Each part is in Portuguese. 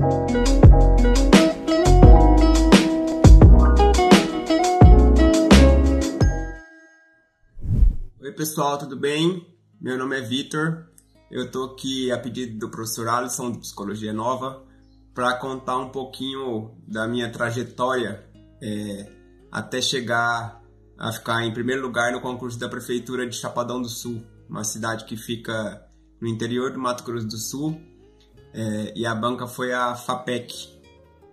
Oi pessoal, tudo bem? Meu nome é Vitor. Eu estou aqui a pedido do professor Alisson de Psicologia Nova para contar um pouquinho da minha trajetória é, até chegar a ficar em primeiro lugar no concurso da Prefeitura de Chapadão do Sul, uma cidade que fica no interior do Mato Grosso do Sul. É, e a banca foi a FAPEC,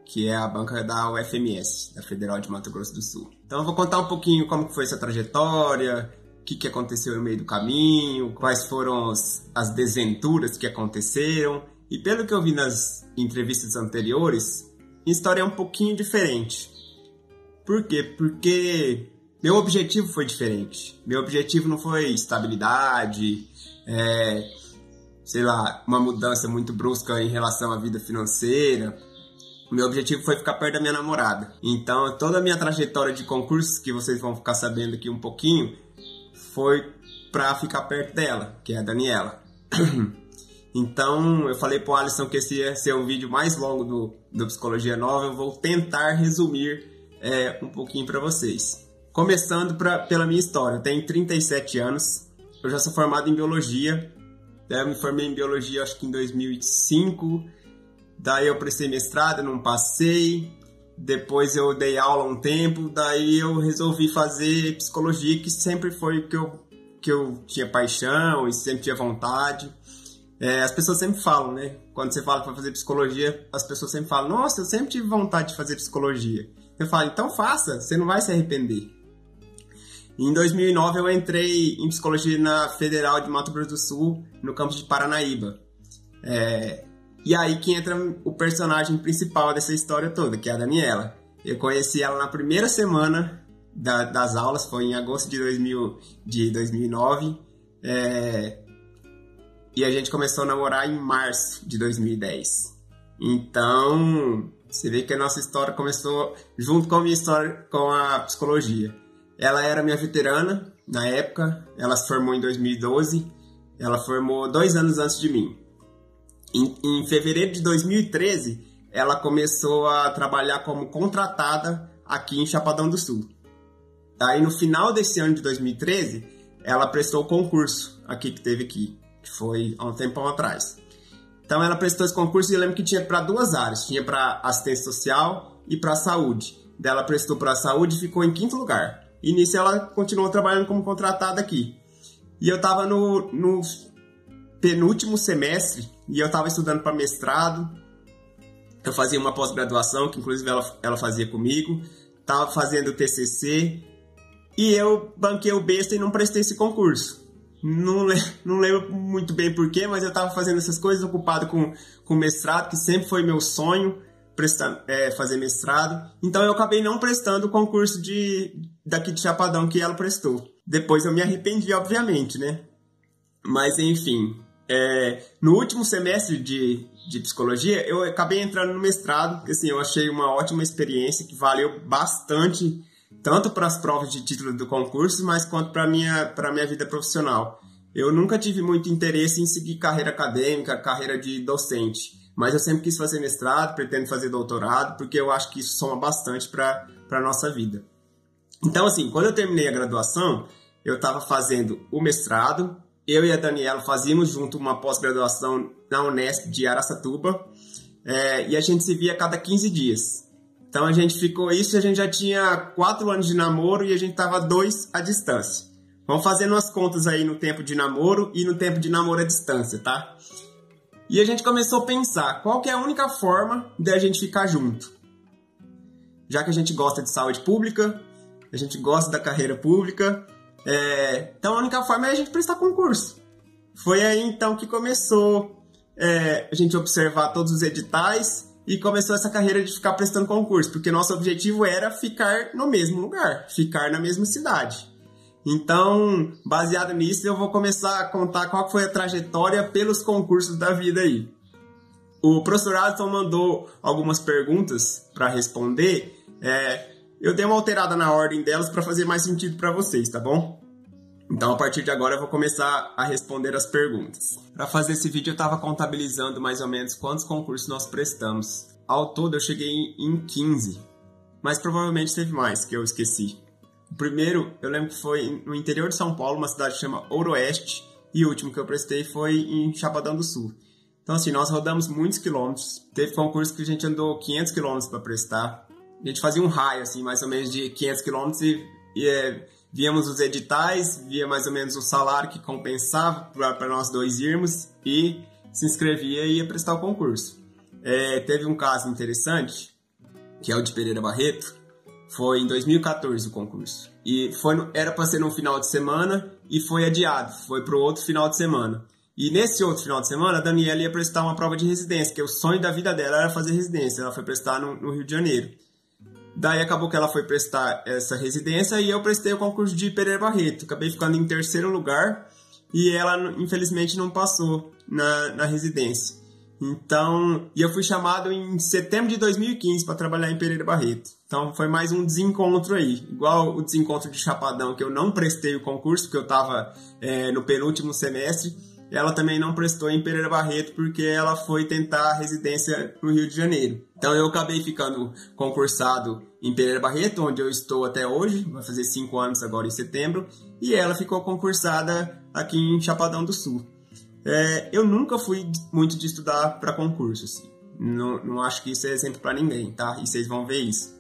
que é a banca da UFMS, da Federal de Mato Grosso do Sul. Então eu vou contar um pouquinho como foi essa trajetória, o que, que aconteceu no meio do caminho, quais foram as, as desventuras que aconteceram. E pelo que eu vi nas entrevistas anteriores, a história é um pouquinho diferente. Por quê? Porque meu objetivo foi diferente. Meu objetivo não foi estabilidade, é, sei lá, uma mudança muito brusca em relação à vida financeira. Meu objetivo foi ficar perto da minha namorada. Então, toda a minha trajetória de concursos, que vocês vão ficar sabendo aqui um pouquinho, foi para ficar perto dela, que é a Daniela. Então, eu falei pro Alisson que esse ia ser o vídeo mais longo do, do Psicologia Nova. Eu vou tentar resumir é, um pouquinho para vocês. Começando pra, pela minha história. Eu tenho 37 anos. Eu já sou formado em Biologia. Eu me formei em Biologia acho que em 2005. Daí eu prestei mestrado, não passei. Depois eu dei aula um tempo. Daí eu resolvi fazer Psicologia, que sempre foi o que eu, que eu tinha paixão e sempre tinha vontade. É, as pessoas sempre falam, né? Quando você fala para fazer psicologia, as pessoas sempre falam: Nossa, eu sempre tive vontade de fazer psicologia. Eu falo: Então faça, você não vai se arrepender. Em 2009 eu entrei em psicologia na Federal de Mato Grosso do Sul, no campus de Paranaíba. É, e aí que entra o personagem principal dessa história toda, que é a Daniela. Eu conheci ela na primeira semana da, das aulas, foi em agosto de, 2000, de 2009. É, e a gente começou a namorar em março de 2010. Então, você vê que a nossa história começou junto com a minha história com a psicologia. Ela era minha veterana na época, ela se formou em 2012, ela formou dois anos antes de mim. Em, em fevereiro de 2013, ela começou a trabalhar como contratada aqui em Chapadão do Sul. Aí no final desse ano de 2013, ela prestou o concurso aqui que teve aqui que foi há um tempão atrás. Então ela prestou esse concurso e eu lembro que tinha para duas áreas, tinha para assistência social e para saúde. Dela prestou para saúde e ficou em quinto lugar. E nisso ela continuou trabalhando como contratada aqui. E eu estava no, no penúltimo semestre e eu estava estudando para mestrado. Eu fazia uma pós-graduação, que inclusive ela, ela fazia comigo. Estava fazendo TCC e eu banquei o besta e não prestei esse concurso. Não, não lembro muito bem porquê, mas eu estava fazendo essas coisas ocupado com, com mestrado, que sempre foi meu sonho prestar, é, fazer mestrado. Então eu acabei não prestando o concurso de, daqui de Chapadão que ela prestou. Depois eu me arrependi, obviamente, né? Mas enfim, é, no último semestre de, de psicologia, eu acabei entrando no mestrado, que assim, eu achei uma ótima experiência que valeu bastante tanto para as provas de título do concurso, mas quanto para minha para minha vida profissional. Eu nunca tive muito interesse em seguir carreira acadêmica, carreira de docente, mas eu sempre quis fazer mestrado, pretendo fazer doutorado, porque eu acho que isso soma bastante para a nossa vida. Então, assim, quando eu terminei a graduação, eu estava fazendo o mestrado, eu e a Daniela fazíamos junto uma pós-graduação na Unesp de Aracatuba, é, e a gente se via a cada 15 dias. Então a gente ficou isso a gente já tinha quatro anos de namoro e a gente tava dois à distância. Vamos fazendo as contas aí no tempo de namoro e no tempo de namoro à distância, tá? E a gente começou a pensar qual que é a única forma de a gente ficar junto. Já que a gente gosta de saúde pública, a gente gosta da carreira pública, é... então a única forma é a gente prestar concurso. Foi aí então que começou é, a gente observar todos os editais e começou essa carreira de ficar prestando concurso, porque nosso objetivo era ficar no mesmo lugar, ficar na mesma cidade. Então, baseado nisso, eu vou começar a contar qual foi a trajetória pelos concursos da vida aí. O professor Adson mandou algumas perguntas para responder. É, eu dei uma alterada na ordem delas para fazer mais sentido para vocês, tá bom? Então, a partir de agora, eu vou começar a responder as perguntas. Para fazer esse vídeo, eu estava contabilizando mais ou menos quantos concursos nós prestamos. Ao todo, eu cheguei em 15, mas provavelmente teve mais que eu esqueci. O primeiro, eu lembro que foi no interior de São Paulo, uma cidade que chama Ooroeste, e o último que eu prestei foi em Chapadão do Sul. Então, assim, nós rodamos muitos quilômetros. Teve concurso que a gente andou 500 quilômetros para prestar. A gente fazia um raio, assim, mais ou menos de 500 quilômetros e, e é, víamos os editais, via mais ou menos o salário que compensava para nós dois irmos e se inscrevia e ia prestar o concurso. É, teve um caso interessante, que é o de Pereira Barreto, foi em 2014 o concurso. E foi era para ser no final de semana e foi adiado, foi para o outro final de semana. E nesse outro final de semana, a Daniela ia prestar uma prova de residência, que o sonho da vida dela era fazer residência. Ela foi prestar no, no Rio de Janeiro. Daí acabou que ela foi prestar essa residência e eu prestei o concurso de Pereira Barreto. Acabei ficando em terceiro lugar e ela infelizmente não passou na, na residência. Então, e eu fui chamado em setembro de 2015 para trabalhar em Pereira Barreto. Então foi mais um desencontro aí. Igual o desencontro de Chapadão, que eu não prestei o concurso, porque eu estava é, no penúltimo semestre. Ela também não prestou em Pereira Barreto porque ela foi tentar a residência no Rio de Janeiro. Então eu acabei ficando concursado em Pereira Barreto, onde eu estou até hoje, vai fazer cinco anos agora em setembro, e ela ficou concursada aqui em Chapadão do Sul. É, eu nunca fui muito de estudar para concurso, assim. Não, não acho que isso é exemplo para ninguém, tá? E vocês vão ver isso.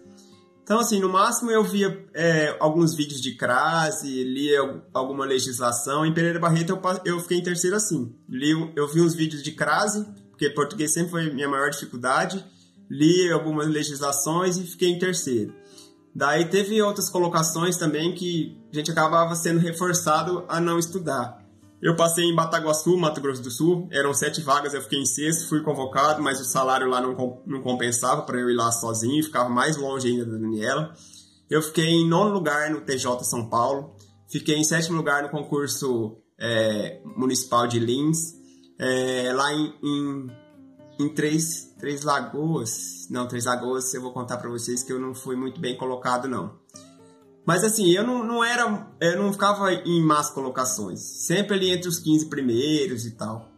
Então, assim, no máximo eu via é, alguns vídeos de crase, lia alguma legislação. Em Pereira Barreto eu, eu fiquei em terceiro assim. Li, eu vi uns vídeos de crase, porque português sempre foi minha maior dificuldade. Li algumas legislações e fiquei em terceiro. Daí teve outras colocações também que a gente acabava sendo reforçado a não estudar. Eu passei em Bataguaçu, Mato Grosso do Sul, eram sete vagas, eu fiquei em sexto, fui convocado, mas o salário lá não, não compensava para eu ir lá sozinho, ficava mais longe ainda da Daniela. Eu fiquei em nono lugar no TJ São Paulo, fiquei em sétimo lugar no concurso é, municipal de Lins, é, lá em, em, em Três, Três Lagoas, não, Três Lagoas eu vou contar para vocês que eu não fui muito bem colocado não. Mas assim, eu não, não era. Eu não ficava em más colocações. Sempre ali entre os 15 primeiros e tal.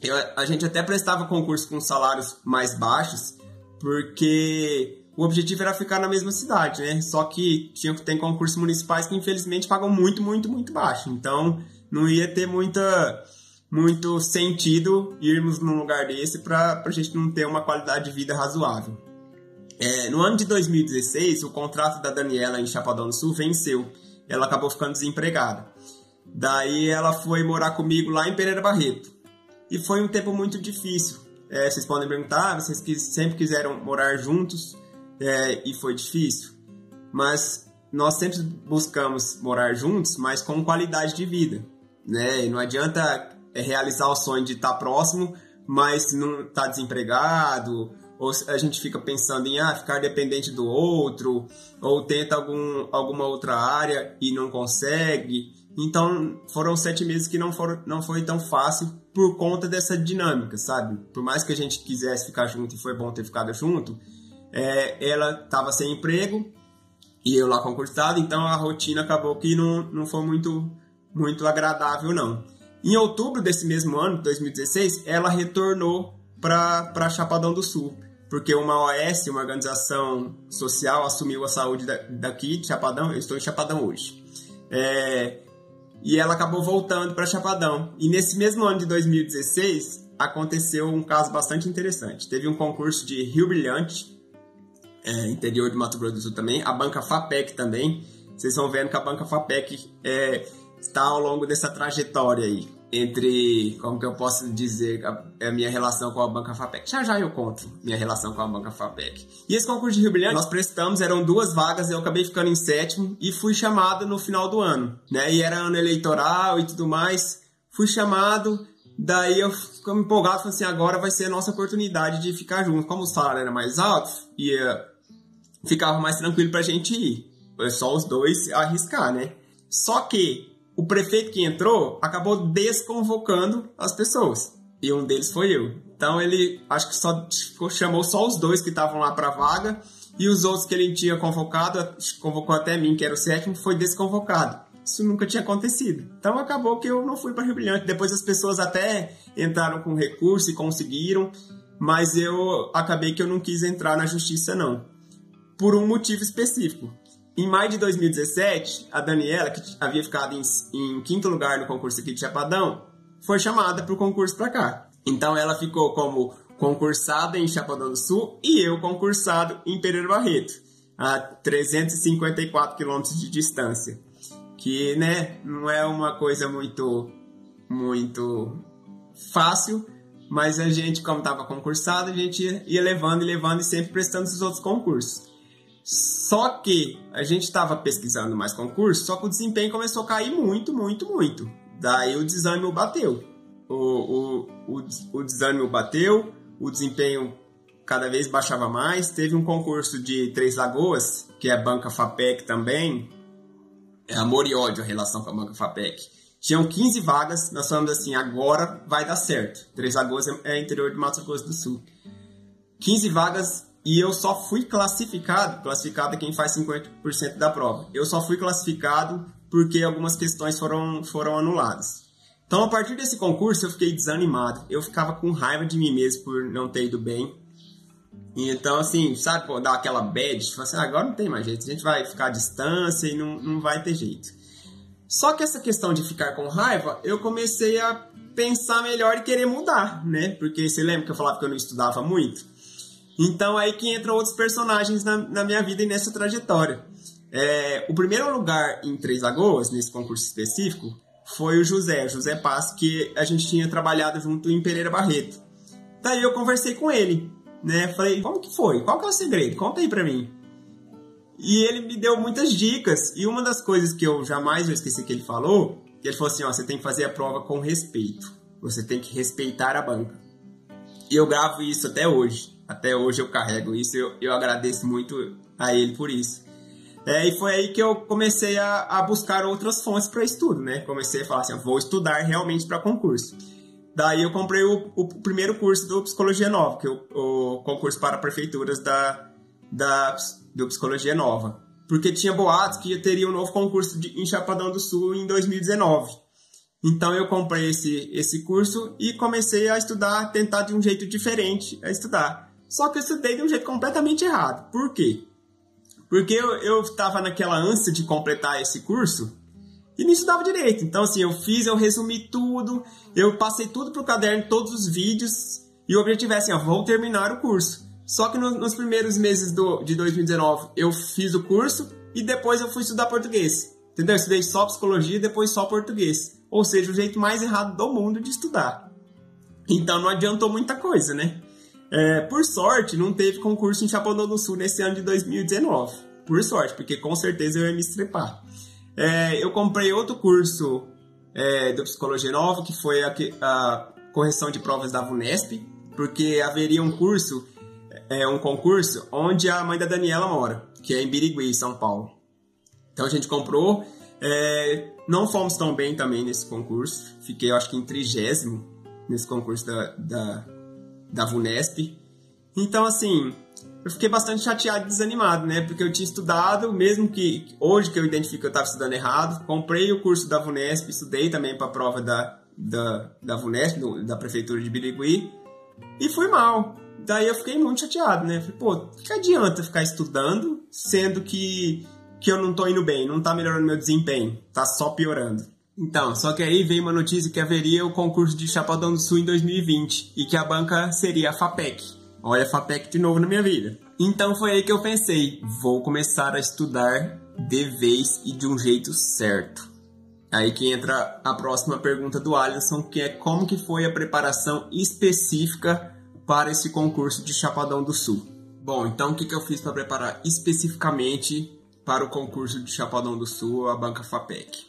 Eu, a gente até prestava concurso com salários mais baixos, porque o objetivo era ficar na mesma cidade, né? Só que tinha que ter concursos municipais que infelizmente pagam muito, muito, muito baixo. Então não ia ter muita, muito sentido irmos num lugar desse para a gente não ter uma qualidade de vida razoável. É, no ano de 2016, o contrato da Daniela em Chapadão do Sul venceu. Ela acabou ficando desempregada. Daí ela foi morar comigo lá em Pereira Barreto. E foi um tempo muito difícil. É, vocês podem perguntar, ah, vocês sempre quiseram morar juntos é, e foi difícil. Mas nós sempre buscamos morar juntos, mas com qualidade de vida. Né? E não adianta é, realizar o sonho de estar próximo, mas não estar tá desempregado ou a gente fica pensando em ah, ficar dependente do outro, ou tenta algum, alguma outra área e não consegue. Então foram sete meses que não, foram, não foi tão fácil por conta dessa dinâmica, sabe? Por mais que a gente quisesse ficar junto e foi bom ter ficado junto, é, ela estava sem emprego e eu lá concursado, então a rotina acabou que não, não foi muito, muito agradável, não. Em outubro desse mesmo ano, 2016, ela retornou para Chapadão do Sul porque uma OS, uma organização social, assumiu a saúde daqui de Chapadão. Eu estou em Chapadão hoje. É, e ela acabou voltando para Chapadão. E nesse mesmo ano de 2016 aconteceu um caso bastante interessante. Teve um concurso de Rio Brilhante, é, interior de Mato Grosso do Sul também, a banca FAPEC também. Vocês vão vendo que a banca FAPEC é, está ao longo dessa trajetória aí entre, como que eu posso dizer, a, a, minha relação com a Banca FAPEC. Já já eu conto minha relação com a Banca FAPEC. E esse concurso de Rio Brilhante, nós prestamos, eram duas vagas, eu acabei ficando em sétimo e fui chamado no final do ano, né? E era ano eleitoral e tudo mais. Fui chamado, daí eu fico empolgado, falei assim, agora vai ser a nossa oportunidade de ficar junto. Como o salário era mais alto, ia, ficava mais tranquilo pra gente ir. É só os dois arriscar, né? Só que o prefeito que entrou acabou desconvocando as pessoas. E um deles foi eu. Então ele acho que só chamou só os dois que estavam lá para vaga e os outros que ele tinha convocado, convocou até mim, que era o sétimo, foi desconvocado. isso nunca tinha acontecido. Então acabou que eu não fui para Rio Brilhante. Depois as pessoas até entraram com recurso e conseguiram, mas eu acabei que eu não quis entrar na justiça não. Por um motivo específico. Em maio de 2017, a Daniela, que havia ficado em, em quinto lugar no concurso aqui de Chapadão, foi chamada para o concurso para cá. Então ela ficou como concursada em Chapadão do Sul e eu concursado em Pereira Barreto, a 354 quilômetros de distância. Que, né, não é uma coisa muito, muito fácil, mas a gente, como estava concursado, a gente ia levando e levando e sempre prestando os outros concursos. Só que a gente estava pesquisando mais concursos, só que o desempenho começou a cair muito, muito, muito. Daí o desânimo bateu. O, o, o, o desânimo bateu, o desempenho cada vez baixava mais. Teve um concurso de Três Lagoas, que é a banca FAPEC também. É amor e ódio a relação com a banca FAPEC. Tinham 15 vagas, nós falamos assim, agora vai dar certo. Três Lagoas é, é interior de Mato Grosso do Sul. 15 vagas e eu só fui classificado, classificado é quem faz 50% da prova. Eu só fui classificado porque algumas questões foram, foram anuladas. Então, a partir desse concurso, eu fiquei desanimado. Eu ficava com raiva de mim mesmo por não ter ido bem. Então, assim, sabe, pô, dar aquela bad, tipo assim, ah, agora não tem mais jeito, a gente vai ficar à distância e não, não vai ter jeito. Só que essa questão de ficar com raiva, eu comecei a pensar melhor e querer mudar, né? Porque você lembra que eu falava que eu não estudava muito? Então, aí que entram outros personagens na, na minha vida e nessa trajetória. É, o primeiro lugar em Três Lagoas, nesse concurso específico, foi o José, José Paz, que a gente tinha trabalhado junto em Pereira Barreto. Daí eu conversei com ele, né? Falei, como que foi? Qual que é o segredo? Conta aí pra mim. E ele me deu muitas dicas. E uma das coisas que eu jamais vou esquecer que ele falou, ele falou assim, ó, você tem que fazer a prova com respeito. Você tem que respeitar a banca. E eu gravo isso até hoje. Até hoje eu carrego isso. Eu, eu agradeço muito a ele por isso. É, e foi aí que eu comecei a, a buscar outras fontes para estudo, né? Comecei a falar assim, vou estudar realmente para concurso. Daí eu comprei o, o, primeiro curso do Psicologia Nova, que é o, o concurso para prefeituras da, da, do Psicologia Nova. Porque tinha boatos que teria um novo concurso de, em Chapadão do Sul em 2019. Então eu comprei esse, esse curso e comecei a estudar, tentar de um jeito diferente a estudar. Só que eu estudei de um jeito completamente errado. Por quê? Porque eu estava naquela ânsia de completar esse curso e não estudava direito. Então, assim, eu fiz, eu resumi tudo, eu passei tudo pro caderno, todos os vídeos, e o objetivo é assim, ó, vou terminar o curso. Só que no, nos primeiros meses do, de 2019 eu fiz o curso e depois eu fui estudar português. Entendeu? Eu estudei só psicologia e depois só português. Ou seja, o jeito mais errado do mundo de estudar. Então não adiantou muita coisa, né? É, por sorte, não teve concurso em Chapadão do Sul nesse ano de 2019. Por sorte, porque com certeza eu ia me estrepar. É, eu comprei outro curso é, do Psicologia Nova, que foi a, a, correção de provas da VUNESP, porque haveria um curso, é, um concurso, onde a mãe da Daniela mora, que é em Birigui, São Paulo. Então a gente comprou. É, não fomos tão bem também nesse concurso. Fiquei, acho que em trigésimo nesse concurso da, da da VUNESP. Então, assim, eu fiquei bastante chateado e desanimado, né? Porque eu tinha estudado, mesmo que hoje que eu identifico que eu estava estudando errado, comprei o curso da VUNESP, estudei também para a prova da, da, da VUNESP, do, da Prefeitura de Birigui, e fui mal. Daí eu fiquei muito chateado, né? Falei, pô, que adianta ficar estudando, sendo que, que eu não tô indo bem, não tá melhorando meu desempenho, tá só piorando. Então, só que aí veio uma notícia que haveria o concurso de Chapadão do Sul em 2020 e que a banca seria a FAPEC. Olha a FAPEC de novo na minha vida. Então foi aí que eu pensei, vou começar a estudar de vez e de um jeito certo. Aí que entra a próxima pergunta do Alisson, que é como que foi a preparação específica para esse concurso de Chapadão do Sul. Bom, então o que, que eu fiz para preparar especificamente para o concurso de Chapadão do Sul, a banca FAPEC?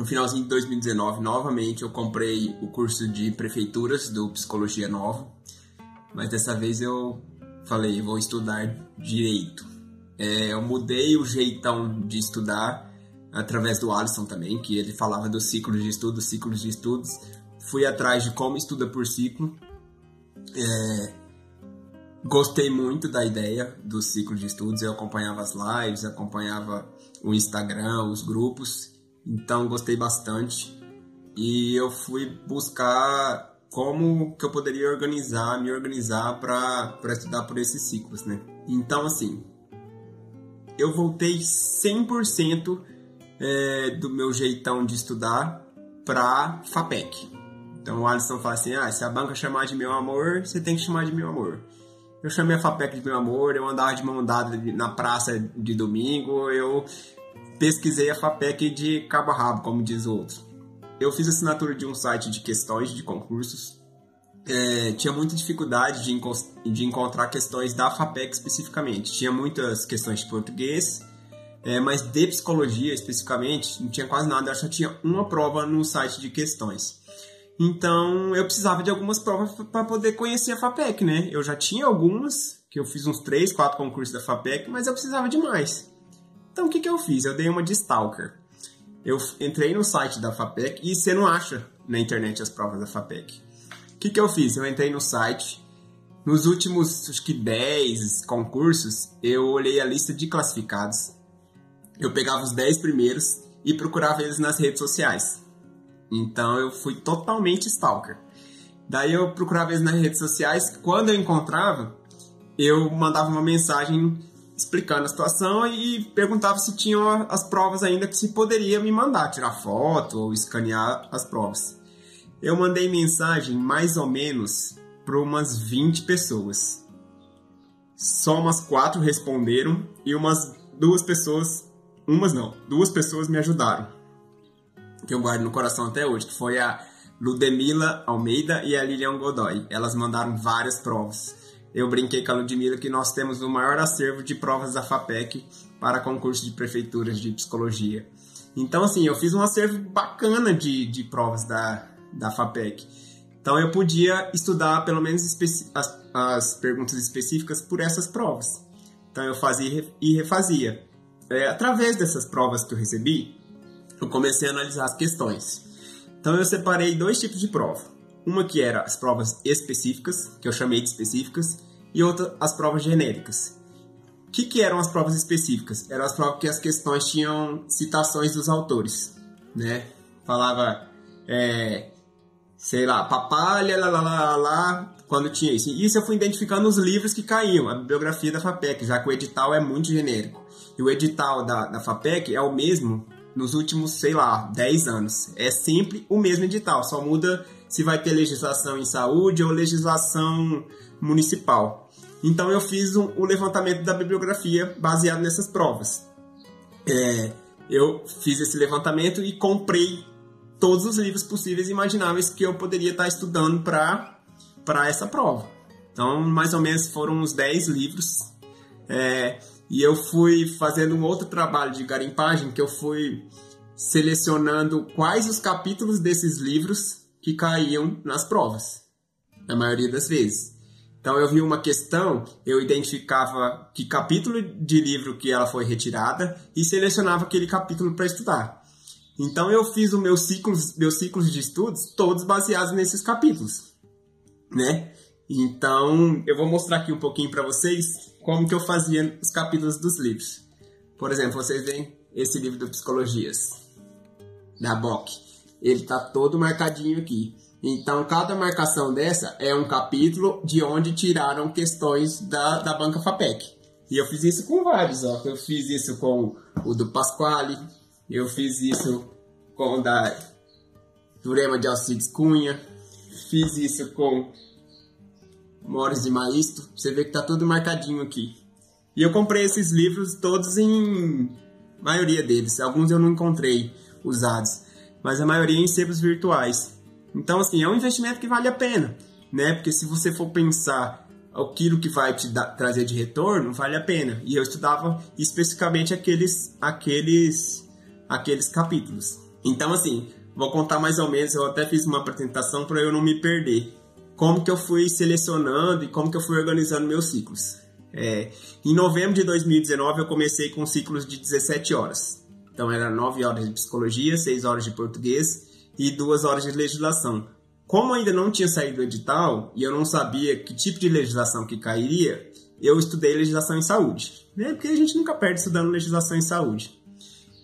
No finalzinho de 2019, novamente, eu comprei o curso de prefeituras do Psicologia Nova, mas dessa vez eu falei, vou estudar direito. É, eu mudei o jeitão de estudar através do Alisson também, que ele falava dos ciclos de estudos, ciclos de estudos. Fui atrás de como estuda por ciclo. É, gostei muito da ideia do ciclo de estudos. Eu acompanhava as lives, acompanhava o Instagram, os grupos então gostei bastante. E eu fui buscar como que eu poderia organizar, me organizar para estudar por esses ciclos, né? Então, assim, eu voltei 100% é, do meu jeitão de estudar para FAPEC. Então o Alisson fala assim: ah, se a banca chamar de meu amor, você tem que chamar de meu amor. Eu chamei a FAPEC de meu amor, eu andava de mão dada na praça de domingo, eu pesquisei a FAPEC de cabo a rabo, como diz o outro. Eu fiz assinatura de um site de questões de concursos. É, tinha muita dificuldade de, de, encontrar questões da FAPEC especificamente. Tinha muitas questões de português, é, mas de psicologia especificamente, não tinha quase nada. Eu só tinha uma prova no site de questões. Então eu precisava de algumas provas para poder conhecer a FAPEC, né? Eu já tinha algumas, que eu fiz uns 3, 4 concursos da FAPEC, mas eu precisava de mais. Então o que, que eu fiz? Eu dei uma de Stalker. Eu entrei no site da FAPEC e você não acha na internet as provas da FAPEC. O que, que eu fiz? Eu entrei no site. Nos últimos, acho que 10 concursos, eu olhei a lista de classificados. Eu pegava os 10 primeiros e procurava eles nas redes sociais. Então eu fui totalmente stalker. Daí eu procurava eles nas redes sociais. Quando eu encontrava, eu mandava uma mensagem explicando a situação e perguntava se tinham as provas ainda que se poderia me mandar, tirar foto ou escanear as provas. Eu mandei mensagem mais ou menos para umas 20 pessoas. Só umas quatro responderam e umas duas pessoas, umas não, duas pessoas me ajudaram que eu guardo no coração até hoje, que foi a Ludmila Almeida e a Lilian Godoy. Elas mandaram várias provas. Eu brinquei com a Ludmila que nós temos o maior acervo de provas da FAPEC para concurso de prefeituras de psicologia. Então, assim, eu fiz um acervo bacana de, de provas da, da FAPEC. Então, eu podia estudar pelo menos as, as perguntas específicas por essas provas. Então, eu fazia e refazia. É, através dessas provas que eu recebi, eu comecei a analisar as questões. Então eu separei dois tipos de prova. Uma que era as provas específicas, que eu chamei de específicas, e outra as provas genéricas. O que, que eram as provas específicas? Eram as provas que as questões tinham citações dos autores, né? Falava, é, sei lá, papalha, lá, lá, lá, lá, quando tinha isso. E isso eu fui identificando os livros que caíam, a bibliografia da FAPEC, já que o edital é muito genérico. E o edital da, da FAPEC é o mesmo nos últimos, sei lá, 10 anos. É sempre o mesmo edital, só muda se vai ter legislação em saúde ou legislação municipal. Então eu fiz um, o levantamento da bibliografia baseado nessas provas. É, eu fiz esse levantamento e comprei todos os livros possíveis e imagináveis que eu poderia estar estudando para essa prova. Então, mais ou menos foram uns 10 livros. É, e eu fui fazendo um outro trabalho de garimpagem que eu fui selecionando quais os capítulos desses livros que caíam nas provas, na maioria das vezes. Então eu vi uma questão, eu identificava que capítulo de livro que ela foi retirada e selecionava aquele capítulo para estudar. Então eu fiz os meus ciclos, meus ciclos de estudos todos baseados nesses capítulos, né? Então eu vou mostrar aqui um pouquinho para vocês como que eu fazia os capítulos dos livros. Por exemplo, vocês veem esse livro do Psicologias, da Bock. Ele está todo marcadinho aqui. Então, cada marcação dessa é um capítulo de onde tiraram questões da, da banca FAPEC. E eu fiz isso com vários, ó. Eu fiz isso com o do Pasquale, eu fiz isso com o da Durema de Alcides Cunha, fiz isso com Mores de Maisto, você vê que tá tudo marcadinho aqui. E eu comprei esses livros todos em maioria deles, alguns eu não encontrei usados, mas a maioria em sebos virtuais. Então assim, é um investimento que vale a pena, né? Porque se você for pensar aquilo que vai te dar, trazer de retorno, vale a pena. E eu estudava especificamente aqueles aqueles aqueles capítulos. Então assim, vou contar mais ou menos, eu até fiz uma apresentação para eu não me perder como que eu fui selecionando e como que eu fui organizando meus ciclos. É, em novembro de 2019 eu comecei com ciclos de 17 horas. Então era 9 horas de psicologia, 6 horas de português e 2 horas de legislação. Como ainda não tinha saído o edital e eu não sabia que tipo de legislação que cairia, eu estudei legislação em saúde. Né? Porque a gente nunca perde estudando legislação em saúde.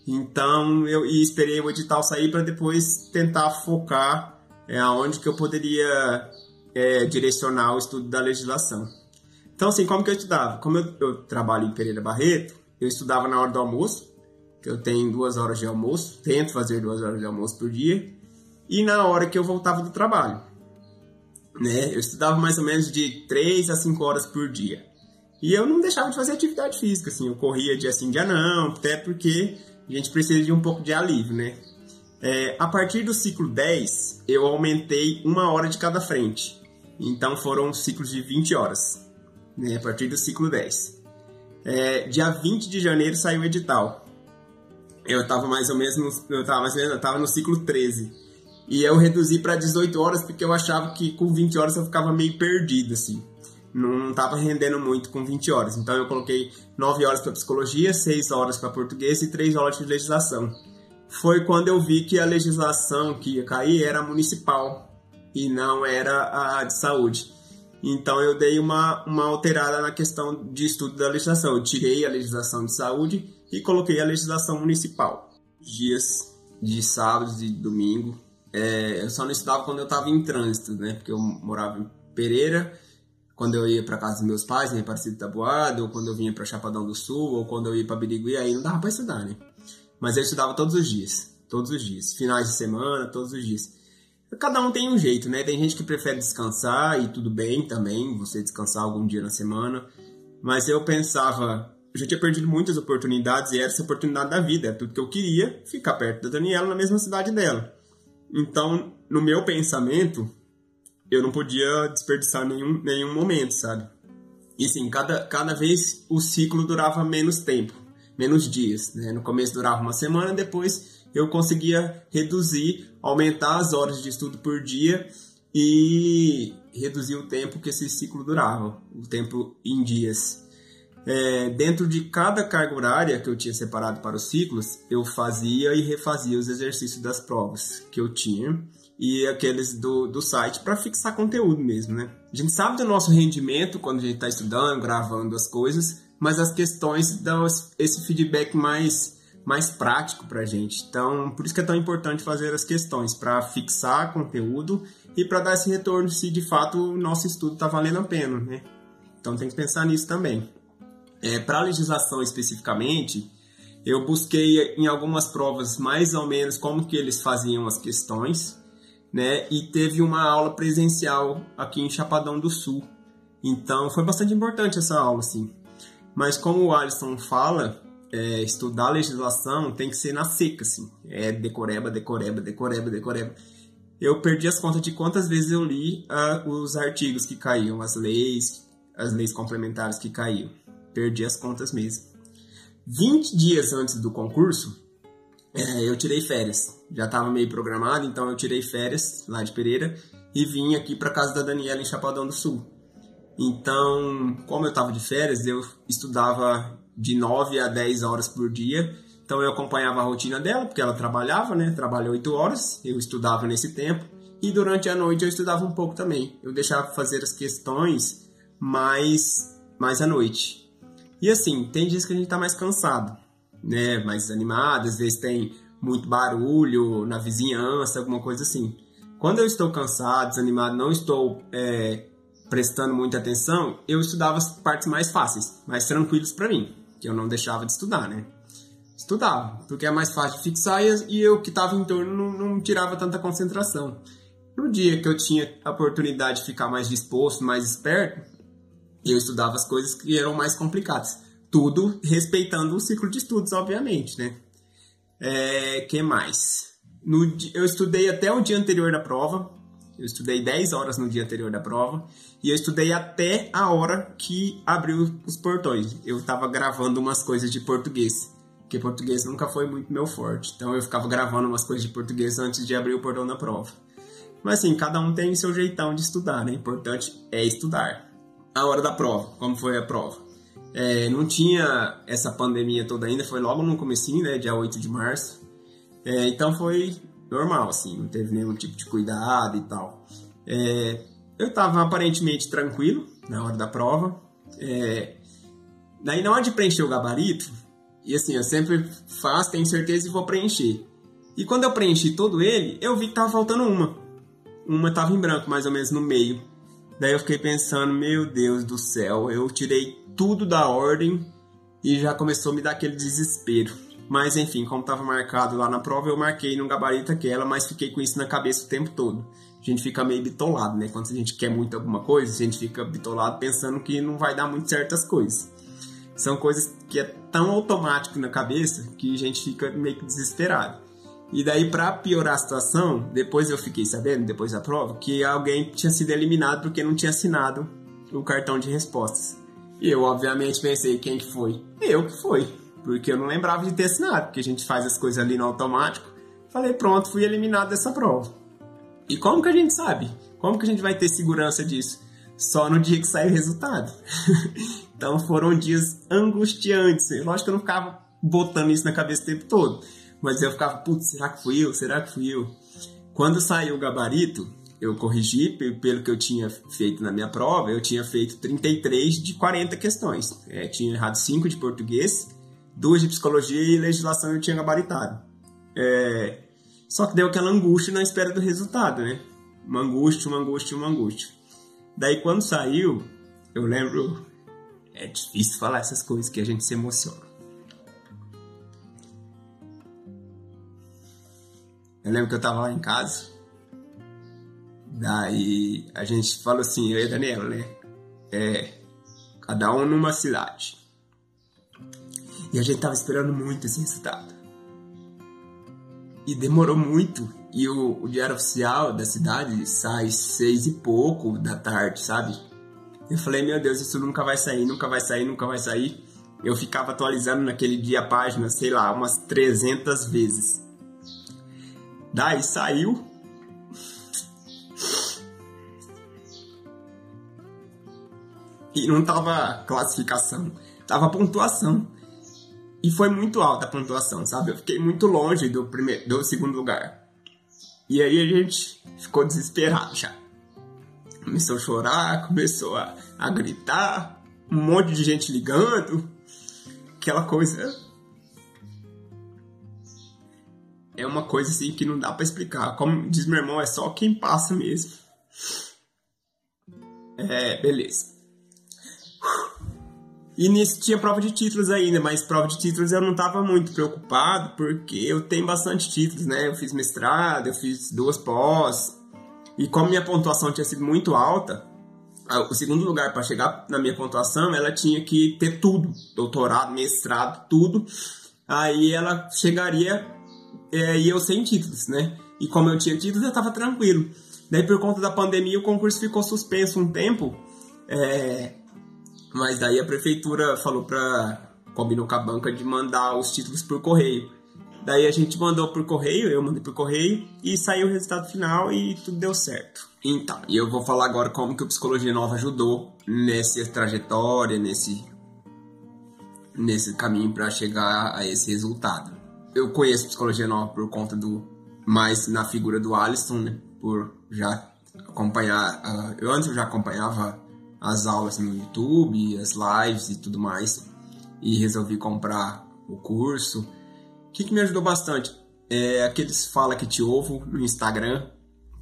Então eu esperei o edital sair para depois tentar focar é, aonde que eu poderia é, direcionar o estudo da legislação. Então assim, como que eu estudava? Como eu, eu trabalho em Pereira Barreto, eu estudava na hora do almoço, que eu tenho duas horas de almoço, tento fazer duas horas de almoço por dia, e na hora que eu voltava do trabalho. Né? Eu estudava mais ou menos de 3 a 5 horas por dia. E eu não deixava de fazer atividade física, assim, eu corria dia sim, dia não, até porque a gente precisa de um pouco de alívio, né? É, a partir do ciclo 10, eu aumentei uma hora de cada frente. Então foram ciclos de 20 horas, né? A partir do ciclo 10. É, dia 20 de janeiro saiu o edital. Eu estava mais ou menos no, eu tava mais ou menos, eu tava no ciclo 13. E eu reduzi para 18 horas porque eu achava que com 20 horas eu ficava meio perdido, assim não estava rendendo muito com 20 horas. Então eu coloquei 9 horas para psicologia, 6 horas para português e 3 horas de legislação. Foi quando eu vi que a legislação que ia cair era municipal e não era a de saúde. Então eu dei uma, uma alterada na questão de estudo da legislação. Eu tirei a legislação de saúde e coloquei a legislação municipal. Dias de sábado e domingo. É, eu só não estudava quando eu estava em trânsito, né? Porque eu morava em Pereira quando eu ia para casa dos meus pais, em Aparecido Tabuado, ou quando eu vinha para Chapadão do Sul, ou quando eu ia para Birigui, aí não dava para estudar, né? Mas eu estudava todos os dias, todos os dias, finais de semana, todos os dias. Cada um tem um jeito, né? Tem gente que prefere descansar e tudo bem também, você descansar algum dia na semana. Mas eu pensava, eu já tinha perdido muitas oportunidades e era essa oportunidade da vida, era tudo que eu queria, ficar perto da Daniela na mesma cidade dela. Então, no meu pensamento, eu não podia desperdiçar nenhum, nenhum momento, sabe? E assim, cada, cada vez o ciclo durava menos tempo, menos dias, né? No começo durava uma semana, depois eu conseguia reduzir, aumentar as horas de estudo por dia e reduzir o tempo que esse ciclo durava, o tempo em dias. É, dentro de cada carga horária que eu tinha separado para os ciclos, eu fazia e refazia os exercícios das provas que eu tinha e aqueles do, do site para fixar conteúdo mesmo, né? A gente sabe do nosso rendimento quando a gente está estudando, gravando as coisas, mas as questões dão esse feedback mais, mais prático para a gente. Então, por isso que é tão importante fazer as questões, para fixar conteúdo e para dar esse retorno se de fato o nosso estudo está valendo a pena, né? Então tem que pensar nisso também. É, para a legislação especificamente, eu busquei em algumas provas mais ou menos como que eles faziam as questões né? E teve uma aula presencial aqui em Chapadão do Sul. Então foi bastante importante essa aula, assim. Mas como o Alisson fala, é, estudar legislação tem que ser na seca, assim. É decoreba, decoreba, decoreba, decoreba. Eu perdi as contas de quantas vezes eu li uh, os artigos que caíam, as leis, as leis complementares que caíam. Perdi as contas mesmo. 20 dias antes do concurso, é, eu tirei férias. Já estava meio programado, então eu tirei férias lá de Pereira e vim aqui para casa da Daniela em Chapadão do Sul. Então, como eu estava de férias, eu estudava de 9 a 10 horas por dia. Então eu acompanhava a rotina dela, porque ela trabalhava, né? Trabalha 8 horas, eu estudava nesse tempo. E durante a noite eu estudava um pouco também. Eu deixava fazer as questões mais, mais à noite. E assim, tem dias que a gente está mais cansado né, mais animada, às vezes tem muito barulho na vizinhança, alguma coisa assim. Quando eu estou cansado, desanimado, não estou é, prestando muita atenção, eu estudava as partes mais fáceis, mais tranquilas para mim, que eu não deixava de estudar, né? Estudava, porque é mais fácil de fixar e eu que estava em torno não, não tirava tanta concentração. No dia que eu tinha a oportunidade de ficar mais disposto, mais esperto, eu estudava as coisas que eram mais complicadas tudo respeitando o ciclo de estudos, obviamente, né? É, que mais? No, eu estudei até o dia anterior da prova, eu estudei 10 horas no dia anterior da prova, e eu estudei até a hora que abriu os portões. Eu estava gravando umas coisas de português, porque português nunca foi muito meu forte, então eu ficava gravando umas coisas de português antes de abrir o portão da prova. Mas assim, cada um tem seu jeitão de estudar, né? O importante é estudar. A hora da prova, como foi a prova? É, não tinha essa pandemia toda ainda, foi logo no comecinho, né, dia 8 de março. É, então foi normal, assim, não teve nenhum tipo de cuidado e tal. É, eu estava aparentemente tranquilo na hora da prova. É, daí na hora de preencher o gabarito, E assim, eu sempre faço, tenho certeza e vou preencher. E quando eu preenchi todo ele, eu vi que tava faltando uma. Uma tava em branco, mais ou menos no meio. Daí eu fiquei pensando, meu Deus do céu, eu tirei tudo da ordem e já começou a me dar aquele desespero. Mas enfim, como estava marcado lá na prova, eu marquei no gabarito aquela, mas fiquei com isso na cabeça o tempo todo. A gente fica meio bitolado, né? Quando a gente quer muito alguma coisa, a gente fica bitolado pensando que não vai dar muito certas coisas. São coisas que é tão automático na cabeça que a gente fica meio que desesperado. E daí, para piorar a situação, depois eu fiquei sabendo, depois da prova, que alguém tinha sido eliminado porque não tinha assinado o cartão de respostas. E eu, obviamente, pensei, quem que foi? Eu que foi, porque eu não lembrava de ter assinado, porque a gente faz as coisas ali no automático. Falei, pronto, fui eliminado dessa prova. E como que a gente sabe? Como que a gente vai ter segurança disso? Só no dia que sai o resultado. então foram dias angustiantes. Lógico que eu não ficava botando isso na cabeça o tempo todo. Mas eu ficava, putz, será que fui eu? Será que fui eu? Quando saiu o gabarito, eu corrigi pelo que eu tinha feito na minha prova, eu tinha feito 33 de 40 questões. É, tinha errado 5 de português, 2 de psicologia e legislação eu tinha gabaritado. É, só que deu aquela angústia na espera do resultado, né? Uma angústia, uma angústia, uma angústia. Daí quando saiu, eu lembro. É difícil falar essas coisas que a gente se emociona. Eu lembro que eu tava lá em casa Daí a gente falou assim, eu e a Daniela, né? É, cada um numa cidade. E a gente tava esperando muito esse resultado. E demorou muito. E o, o diário oficial da cidade sai seis e pouco da tarde, sabe? Eu falei, meu Deus, isso nunca vai sair, nunca vai sair, nunca vai sair. Eu ficava atualizando naquele dia a página, sei lá, umas 300 vezes. Daí saiu, E não tava classificação, tava pontuação. E foi muito alta a pontuação, sabe? Eu fiquei muito longe do, primeiro, do segundo lugar. E aí a gente ficou desesperado já. Começou a chorar, começou a, a gritar, um monte de gente ligando, aquela coisa. É uma coisa assim que não dá para explicar. Como diz meu irmão, é só quem passa mesmo. É, beleza. E nisso tinha prova de títulos ainda, mas prova de títulos eu não estava muito preocupado, porque eu tenho bastante títulos, né? Eu fiz mestrado, eu fiz duas pós. E como minha pontuação tinha sido muito alta, o segundo lugar para chegar na minha pontuação, ela tinha que ter tudo, doutorado, mestrado, tudo. Aí ela chegaria é, e eu sem títulos, né? E como eu tinha títulos, eu estava tranquilo. Daí por conta da pandemia o concurso ficou suspenso um tempo. É, mas daí a prefeitura falou pra. combinou com a banca de mandar os títulos por correio. Daí a gente mandou por correio, eu mandei por correio e saiu o resultado final e tudo deu certo. Então, e eu vou falar agora como que o Psicologia Nova ajudou nessa trajetória, nesse, nesse caminho para chegar a esse resultado. Eu conheço Psicologia Nova por conta do. mais na figura do Alisson, né? Por já acompanhar. Uh, eu antes eu já acompanhava as aulas no YouTube, as lives e tudo mais. E resolvi comprar o curso. O que, que me ajudou bastante? É aqueles Fala Que Te Ovo no Instagram,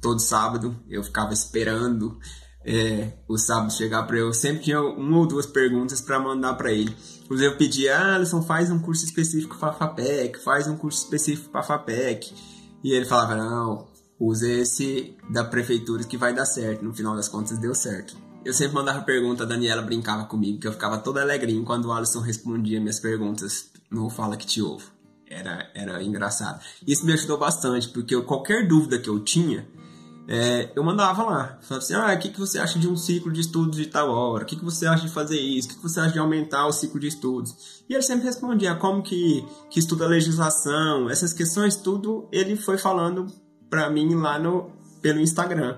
todo sábado. Eu ficava esperando é, o sábado chegar para eu. Sempre tinha uma ou duas perguntas para mandar para ele. Inclusive eu pedia, ah, Alisson, faz um curso específico para FAPEC, faz um curso específico para FAPEC. E ele falava, não, use esse da prefeitura que vai dar certo. No final das contas deu certo. Eu sempre mandava pergunta, a Daniela brincava comigo, que eu ficava todo alegrinho quando o Alisson respondia minhas perguntas no Fala Que Te Ovo. Era, era engraçado. Isso me ajudou bastante, porque qualquer dúvida que eu tinha, é, eu mandava lá. Falava assim, ah, o que, que você acha de um ciclo de estudos de tal hora? O que, que você acha de fazer isso? O que, que você acha de aumentar o ciclo de estudos? E ele sempre respondia como que, que estuda a legislação, essas questões, tudo ele foi falando para mim lá no, pelo Instagram.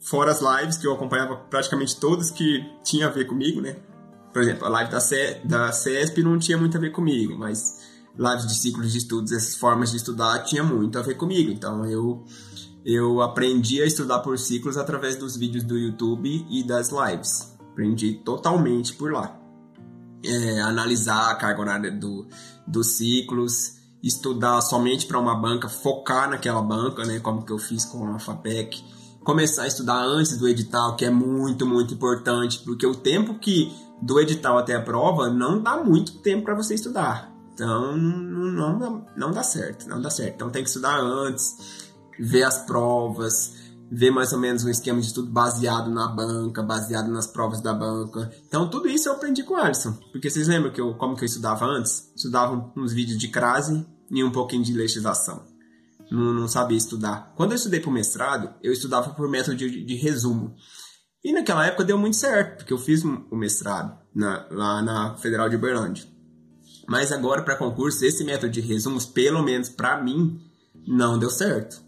Fora as lives, que eu acompanhava praticamente todas que tinha a ver comigo, né? Por exemplo, a live da, C, da CESP não tinha muito a ver comigo, mas lives de ciclos de estudos, essas formas de estudar, tinha muito a ver comigo. Então eu, eu aprendi a estudar por ciclos através dos vídeos do YouTube e das lives. Aprendi totalmente por lá. é, analisar a carga horária do, dos ciclos, estudar somente para uma banca, focar naquela banca, né, como que eu fiz com a FAPEC, começar a estudar antes do edital, que é muito, muito importante, porque o tempo que do edital até a prova não dá muito tempo para você estudar. Então não, não, não dá certo, não dá certo. Então tem que estudar antes, ver as provas, ver mais ou menos um esquema de estudo baseado na banca, baseado nas provas da banca. Então tudo isso eu aprendi com o Alisson, porque vocês lembram que eu, como que eu estudava antes? Estudava uns vídeos de crase e um pouquinho de legislação. Não, não sabia estudar. Quando eu estudei para o mestrado, eu estudava por método de, de, resumo. E naquela época deu muito certo, porque eu fiz o mestrado na, lá na Federal de Uberlândia. Mas agora, para concurso, esse método de resumos, pelo menos para mim, não deu certo.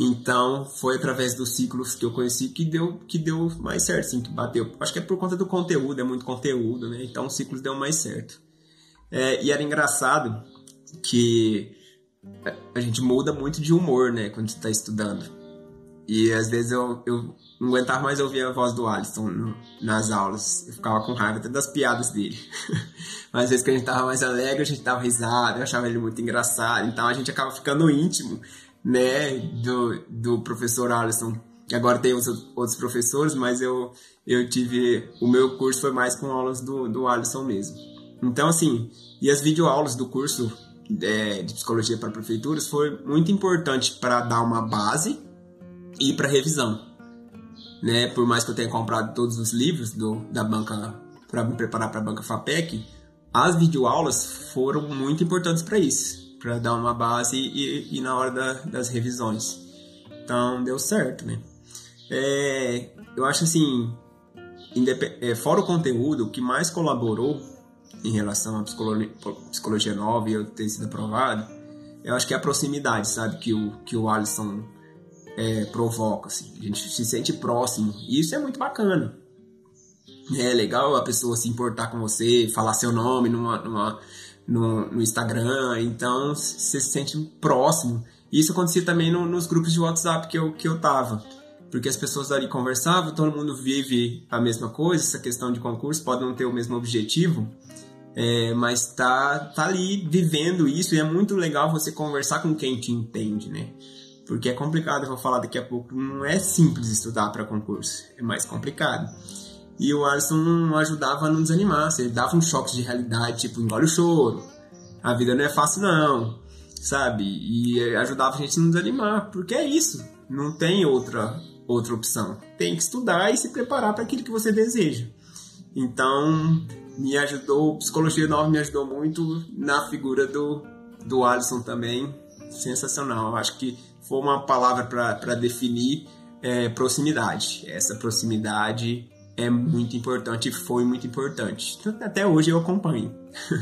Então, foi através dos ciclos que eu conheci que deu, que deu mais certo, assim, que bateu. Acho que é por conta do conteúdo, é muito conteúdo, né? Então, os ciclos deu mais certo. É, e era engraçado que a gente muda muito de humor, né, quando está estudando. E às vezes eu, eu não aguentava mais ouvir a voz do Alisson nas aulas. Eu ficava com raiva até das piadas dele. Mas às vezes que a gente tava mais alegre, a gente dava risada, eu achava ele muito engraçado. Então a gente acaba ficando íntimo, né, do, do professor Alisson. Agora tem os outros professores, mas eu, eu tive. O meu curso foi mais com aulas do, do Alisson mesmo. Então, assim, e as videoaulas do curso é, de psicologia para prefeituras foi muito importante para dar uma base e para revisão. Né? Por mais que eu tenha comprado todos os livros do, da banca para me preparar para a banca FAPEC, as videoaulas foram muito importantes para isso, para dar uma base e, e na hora da, das revisões. Então deu certo, né? É, eu acho assim, é, fora o conteúdo, o que mais colaborou em relação à psicologia, psicologia nova e eu ter sido aprovado, eu acho que é a proximidade, sabe, que o, que o Alisson é, provoca, assim. A gente se sente próximo e isso é muito bacana. É legal a pessoa se importar com você, falar seu nome numa, numa, no, no Instagram, então você se sente próximo. Isso acontecia também no, nos grupos de WhatsApp que eu, que eu tava porque as pessoas ali conversavam, todo mundo vive a mesma coisa, essa questão de concurso pode não ter o mesmo objetivo, é, mas tá, tá ali vivendo isso e é muito legal você conversar com quem te entende, né? Porque é complicado, eu vou falar daqui a pouco, não é simples estudar para concurso, é mais complicado. E o Alisson ajudava a não desanimar, ele dava um choque de realidade, tipo, engole o choro, a vida não é fácil não, sabe? E ajudava a gente a não desanimar, porque é isso, não tem outra, outra opção. Tem que estudar e se preparar para aquilo que você deseja. Então, me ajudou, Psicologia Nova me ajudou muito na figura do, do Alisson também. Sensacional. Acho que foi uma palavra para definir é, proximidade. Essa proximidade é muito importante, foi muito importante. Até hoje eu acompanho.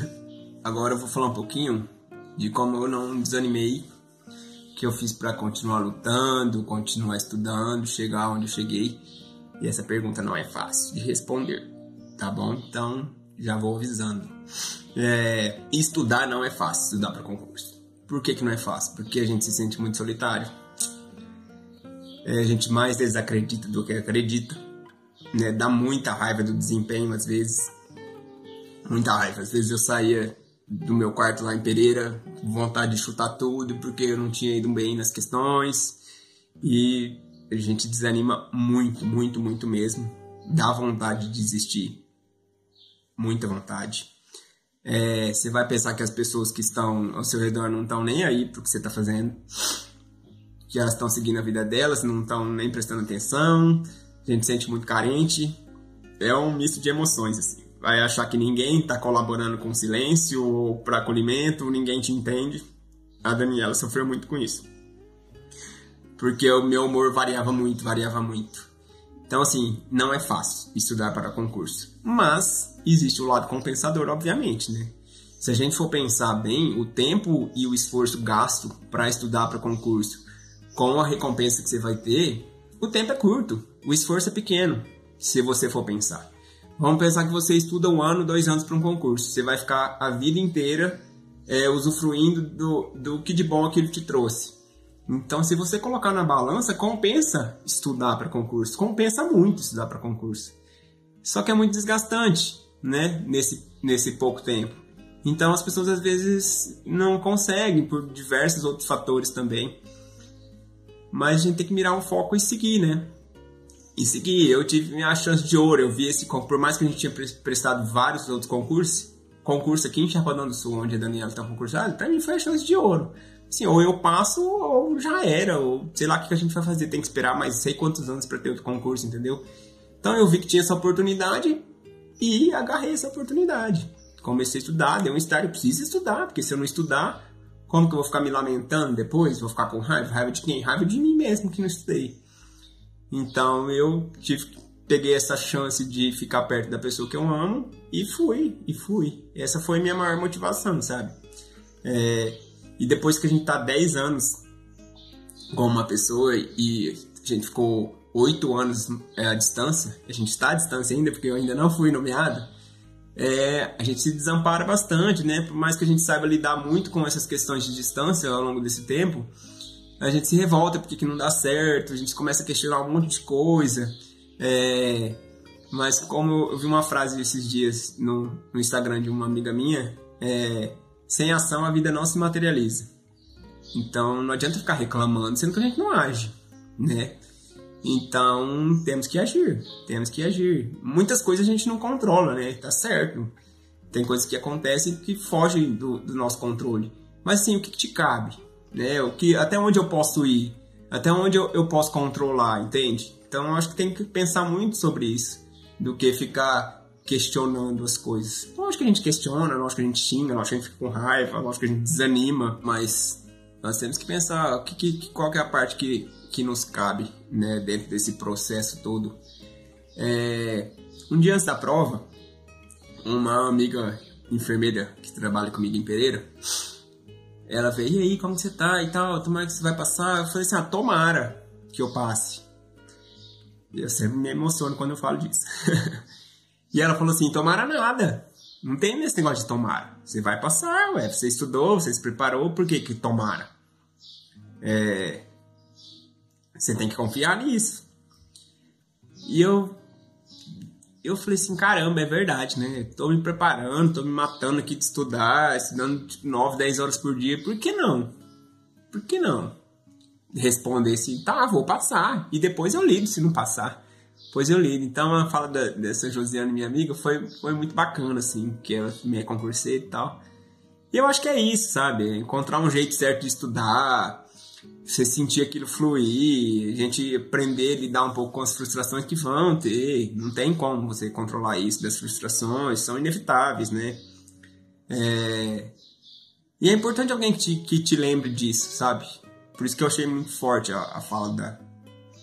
Agora eu vou falar um pouquinho de como eu não desanimei, que eu fiz para continuar lutando, continuar estudando, chegar onde eu cheguei. E essa pergunta não é fácil de responder, tá bom? Então já vou avisando. É, estudar não é fácil, estudar para concurso. Por que, que não é fácil? Porque a gente se sente muito solitário. É, a gente mais desacredita do que acredita. Né? Dá muita raiva do desempenho às vezes. Muita raiva. Às vezes eu saía do meu quarto lá em Pereira, com vontade de chutar tudo, porque eu não tinha ido bem nas questões. E a gente desanima muito, muito, muito mesmo. Dá vontade de desistir muita vontade. É, você vai pensar que as pessoas que estão ao seu redor não estão nem aí pro que você está fazendo, que elas estão seguindo a vida delas, não estão nem prestando atenção, a gente se sente muito carente. É um misto de emoções, assim. Vai achar que ninguém está colaborando com silêncio ou para acolhimento, ninguém te entende. A Daniela sofreu muito com isso. Porque o meu humor variava muito, variava muito. Então, assim, não é fácil estudar para concurso. Mas existe o lado compensador, obviamente, né? Se a gente for pensar bem, o tempo e o esforço gasto para estudar para concurso com a recompensa que você vai ter, o tempo é curto, o esforço é pequeno, se você for pensar. Vamos pensar que você estuda um ano, dois anos para um concurso. Você vai ficar a vida inteira é, usufruindo do, do que de bom aquilo te trouxe. Então, se você colocar na balança, compensa estudar para concurso. Compensa muito estudar para concurso. Só que é muito desgastante. né? Nesse, nesse pouco tempo. Então as pessoas às vezes não conseguem por diversos outros fatores também. Mas a gente tem que mirar um foco e seguir, né? E seguir. Eu tive minha chance de ouro. Eu vi esse por mais que a gente tinha prestado vários outros concursos, concurso aqui em Chapadão do Sul, onde a Daniela está concursada, para mim foi a chance de ouro. Assim, ou eu passo ou já era, ou sei lá o que a gente vai fazer, tem que esperar mais sei quantos anos para ter outro concurso, entendeu? Então eu vi que tinha essa oportunidade e agarrei essa oportunidade. Comecei a estudar, deu um start, eu preciso estudar, porque se eu não estudar, como que eu vou ficar me lamentando depois? Vou ficar com raiva? Raiva de quem? Raiva de mim mesmo que não estudei. Então eu tive, peguei essa chance de ficar perto da pessoa que eu amo e fui, e fui. Essa foi minha maior motivação, sabe? É, e depois que a gente tá 10 anos com uma pessoa e a gente ficou 8 anos é, à distância, a gente está à distância ainda porque eu ainda não fui nomeado, é, a gente se desampara bastante, né? Por mais que a gente saiba lidar muito com essas questões de distância ao longo desse tempo, a gente se revolta porque que não dá certo, a gente começa a questionar um monte de coisa. É, mas como eu vi uma frase esses dias no, no Instagram de uma amiga minha, é, sem ação a vida não se materializa. Então não adianta ficar reclamando, sendo que a gente não age, né? Então temos que agir, temos que agir. Muitas coisas a gente não controla, né? Tá certo. Tem coisas que acontecem que fogem do, do nosso controle. Mas sim, o que, que, te cabe? Né? O que, até onde eu posso ir? Até onde eu, eu posso controlar, entende? Então acho que tem que pensar muito sobre isso, do que ficar questionando as coisas. Lógico que a gente questiona, lógico que a gente xinga, lógico que a gente fica com raiva, lógico que a gente desanima, mas nós temos que pensar que, que, qual que é a parte que, que nos cabe né, dentro desse processo todo. É, um dia antes da prova, uma amiga enfermeira que trabalha comigo em Pereira, ela veio, e aí, como você tá e tal, tomara que você vai passar? Eu falei assim, ah, tomara que eu passe. Eu sempre me emociono quando eu falo disso. E ela falou assim: tomara nada. Não tem esse negócio de tomara. Você vai passar, ué. Você estudou, você se preparou, por que que tomara? É... Você tem que confiar nisso. E eu. Eu falei assim: caramba, é verdade, né? Tô me preparando, tô me matando aqui de estudar, estudando tipo, 9, 10 horas por dia. Por que não? Por que não? Responder assim: tá, vou passar. E depois eu lido se não passar. Pois eu li. Então a fala da, dessa Josiane, minha amiga, foi, foi muito bacana, assim, que ela me concursei e tal. E eu acho que é isso, sabe? Encontrar um jeito certo de estudar, você sentir aquilo fluir, a gente aprender a lidar um pouco com as frustrações que vão ter. Não tem como você controlar isso das frustrações, são inevitáveis, né? É... E é importante alguém que te, que te lembre disso, sabe? Por isso que eu achei muito forte a, a fala da,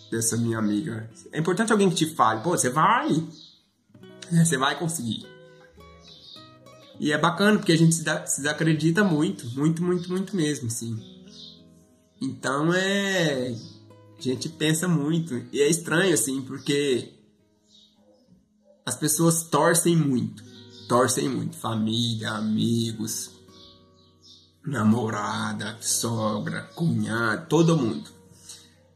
dessa minha amiga. É importante alguém que te fale, pô, você vai. Você vai conseguir. E é bacana porque a gente se, dá, se acredita muito, muito, muito, muito mesmo, sim. Então é. A gente pensa muito. E é estranho, assim, porque as pessoas torcem muito. Torcem muito. Família, amigos, namorada, sogra, cunhado, todo mundo.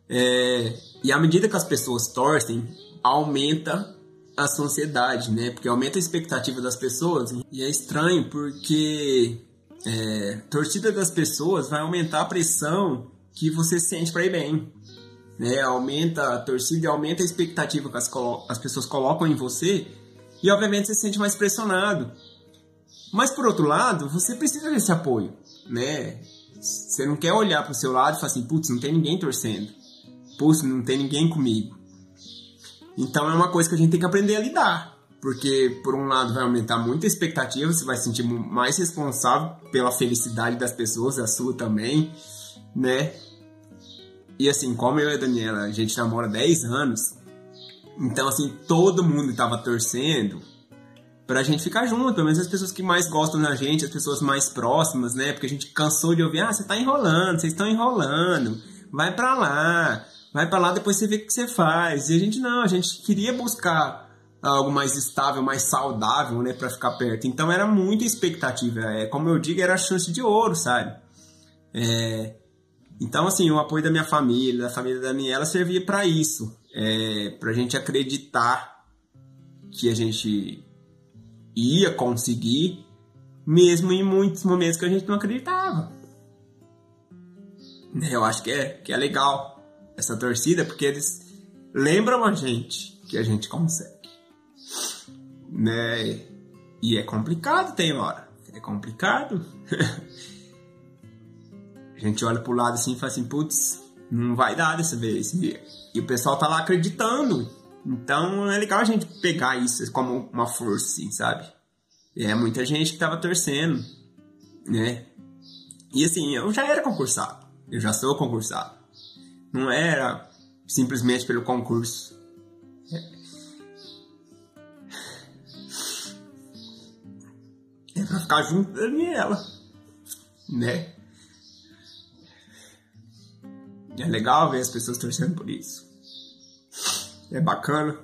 É, e à medida que as pessoas torcem, aumenta a sociedade, né? Porque aumenta a expectativa das pessoas. E é estranho porque é, torcida das pessoas vai aumentar a pressão que você sente para ir bem. Né? Aumenta a torcida e aumenta a expectativa que as, as pessoas colocam em você. E obviamente você se sente mais pressionado. Mas por outro lado, você precisa desse apoio, né? Você não quer olhar para o seu lado e falar assim, putz, não tem ninguém torcendo putz, não tem ninguém comigo. Então é uma coisa que a gente tem que aprender a lidar. Porque, por um lado, vai aumentar muito a expectativa, você vai se sentir mais responsável pela felicidade das pessoas, a sua também, né? E assim, como eu e a Daniela, a gente namora 10 anos, então assim, todo mundo tava torcendo pra gente ficar junto, pelo menos as pessoas que mais gostam da gente, as pessoas mais próximas, né? Porque a gente cansou de ouvir, ah, você tá enrolando, vocês estão enrolando, vai pra lá, vai para lá, depois você vê o que você faz. E a gente não, a gente queria buscar algo mais estável, mais saudável, né, para ficar perto. Então era muita expectativa. É, como eu digo, era chance de ouro, sabe? É, então, assim, o apoio da minha família, da família da Daniela, servia para isso. É, pra gente acreditar que a gente ia conseguir, mesmo em muitos momentos que a gente não acreditava. Eu acho que é, que é legal essa torcida, porque eles lembram a gente que a gente consegue. Né? E é complicado, tem hora. É complicado. a gente olha pro lado assim e fala assim, putz, não vai dar dessa vez. E o pessoal tá lá acreditando. Então é legal a gente pegar isso como uma força, assim, sabe? É muita gente que tava torcendo, né? E assim, eu já era concursado. Eu já sou concursado. Não era simplesmente pelo concurso. É pra ficar junto da Daniela, né? É legal ver as pessoas torcendo por isso. É bacana.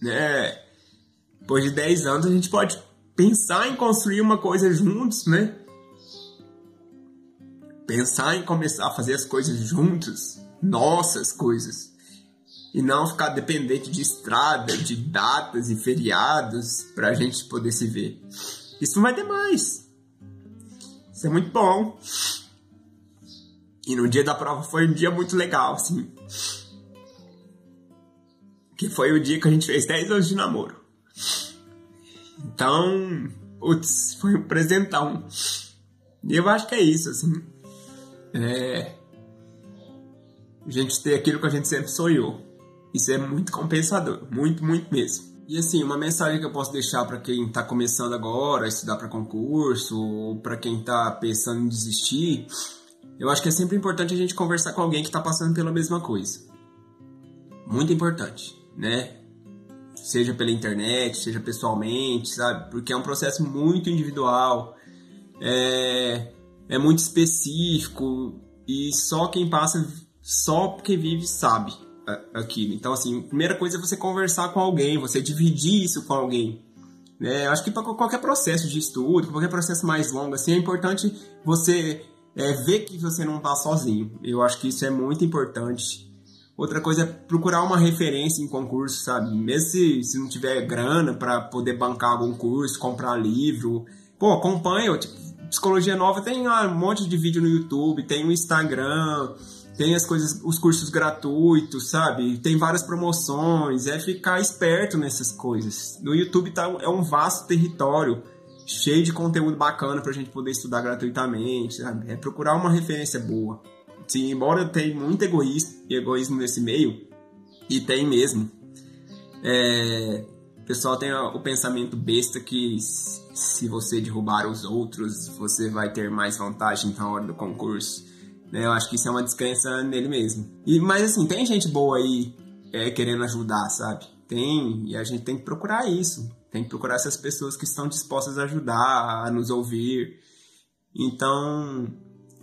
Né? Depois de 10 anos a gente pode pensar em construir uma coisa juntos, né? Pensar em começar a fazer as coisas juntos, nossas coisas. E não ficar dependente de estrada, de datas e feriados pra gente poder se ver. Isso vai demais. Isso é muito bom. E no dia da prova foi um dia muito legal, assim. Que foi o dia que a gente fez 10 anos de namoro. Então, putz, foi um presentão. E eu acho que é isso, assim. É. A gente ter aquilo que a gente sempre sonhou. Isso é muito compensador. Muito, muito mesmo. E assim, uma mensagem que eu posso deixar para quem está começando agora a estudar para concurso, ou para quem está pensando em desistir, eu acho que é sempre importante a gente conversar com alguém que está passando pela mesma coisa. Muito importante, né? Seja pela internet, seja pessoalmente, sabe? Porque é um processo muito individual, é, é muito específico e só quem passa, só porque vive, sabe aquilo. Então, assim, a primeira coisa é você conversar com alguém, você dividir isso com alguém. Né? Acho que para qualquer processo de estudo, qualquer processo mais longo, assim, é importante você é ver que você não está sozinho. Eu acho que isso é muito importante. Outra coisa é procurar uma referência em concurso, sabe? Mesmo se, se não tiver grana para poder bancar algum curso, comprar livro, pô, acompanha. Tipo, Psicologia Nova tem ah, um monte de vídeo no YouTube, tem o Instagram, tem as coisas, os cursos gratuitos, sabe? Tem várias promoções, é ficar esperto nessas coisas. No YouTube tá, é um vasto território cheio de conteúdo bacana para a gente poder estudar gratuitamente, sabe? É procurar uma referência boa. Sim, embora tenha muito egoísmo, egoísmo nesse meio, e tem mesmo, é, o pessoal tem o pensamento besta que se você derrubar os outros, você vai ter mais vantagem na hora do concurso. Né? Eu acho que isso é uma descrença nele mesmo. E, mas assim, tem gente boa aí é, querendo ajudar, sabe? Tem, e a gente tem que procurar isso. Tem que procurar essas pessoas que estão dispostas a ajudar, a nos ouvir. Então,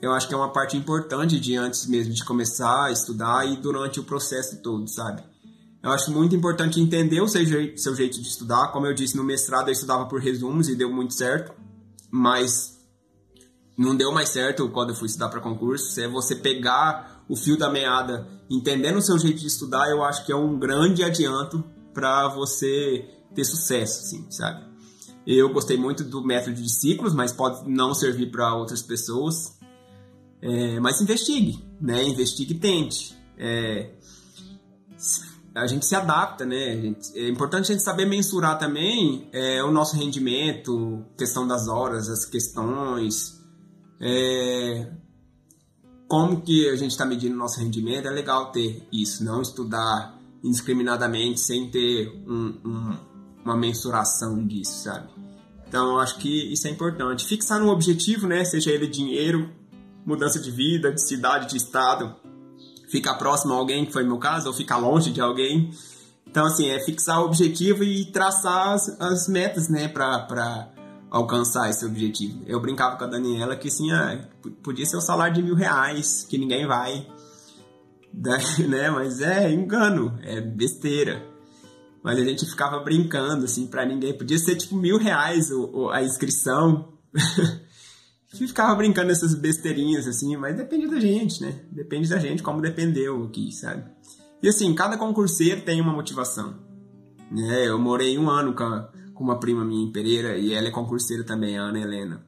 eu acho que é uma parte importante de antes mesmo de começar a estudar e durante o processo todo, sabe? Eu acho muito importante entender o seu, seu jeito de estudar. Como eu disse, no mestrado eu estudava por resumos e deu muito certo, mas não deu mais certo quando eu fui estudar para concurso. É você pegar o fio da meada, entendendo o seu jeito de estudar, eu acho que é um grande adianto para você ter sucesso, assim, sabe? Eu gostei muito do método de ciclos, mas pode não servir para outras pessoas. É, mas investigue, né? Investigue e tente. É, a gente se adapta, né? é importante a gente saber mensurar também é, o nosso rendimento, questão das horas, as questões, é, como que a gente está medindo o nosso rendimento. É legal ter isso, não estudar indiscriminadamente sem ter um, um uma mensuração disso, sabe? Então, eu acho que isso é importante. Fixar um objetivo, né? Seja ele dinheiro, mudança de vida, de cidade, de estado. Ficar próximo a alguém, que foi meu caso, ou ficar longe de alguém. Então, assim, é fixar o objetivo e traçar as, as metas, né? Pra, pra alcançar esse objetivo. Eu brincava com a Daniela que, assim, ah, podia ser o salário de mil reais, que ninguém vai. né? Mas é engano, é besteira. Mas a gente ficava brincando, assim, pra ninguém. Podia ser tipo mil reais o, a inscrição. a gente ficava brincando nessas besteirinhas, assim, mas depende da gente, né? Depende da gente, como dependeu aqui, sabe? E assim, cada concurseiro tem uma motivação. Né? Eu morei um ano com, com com uma prima minha em Pereira, e ela é concurseira também, a Ana Helena.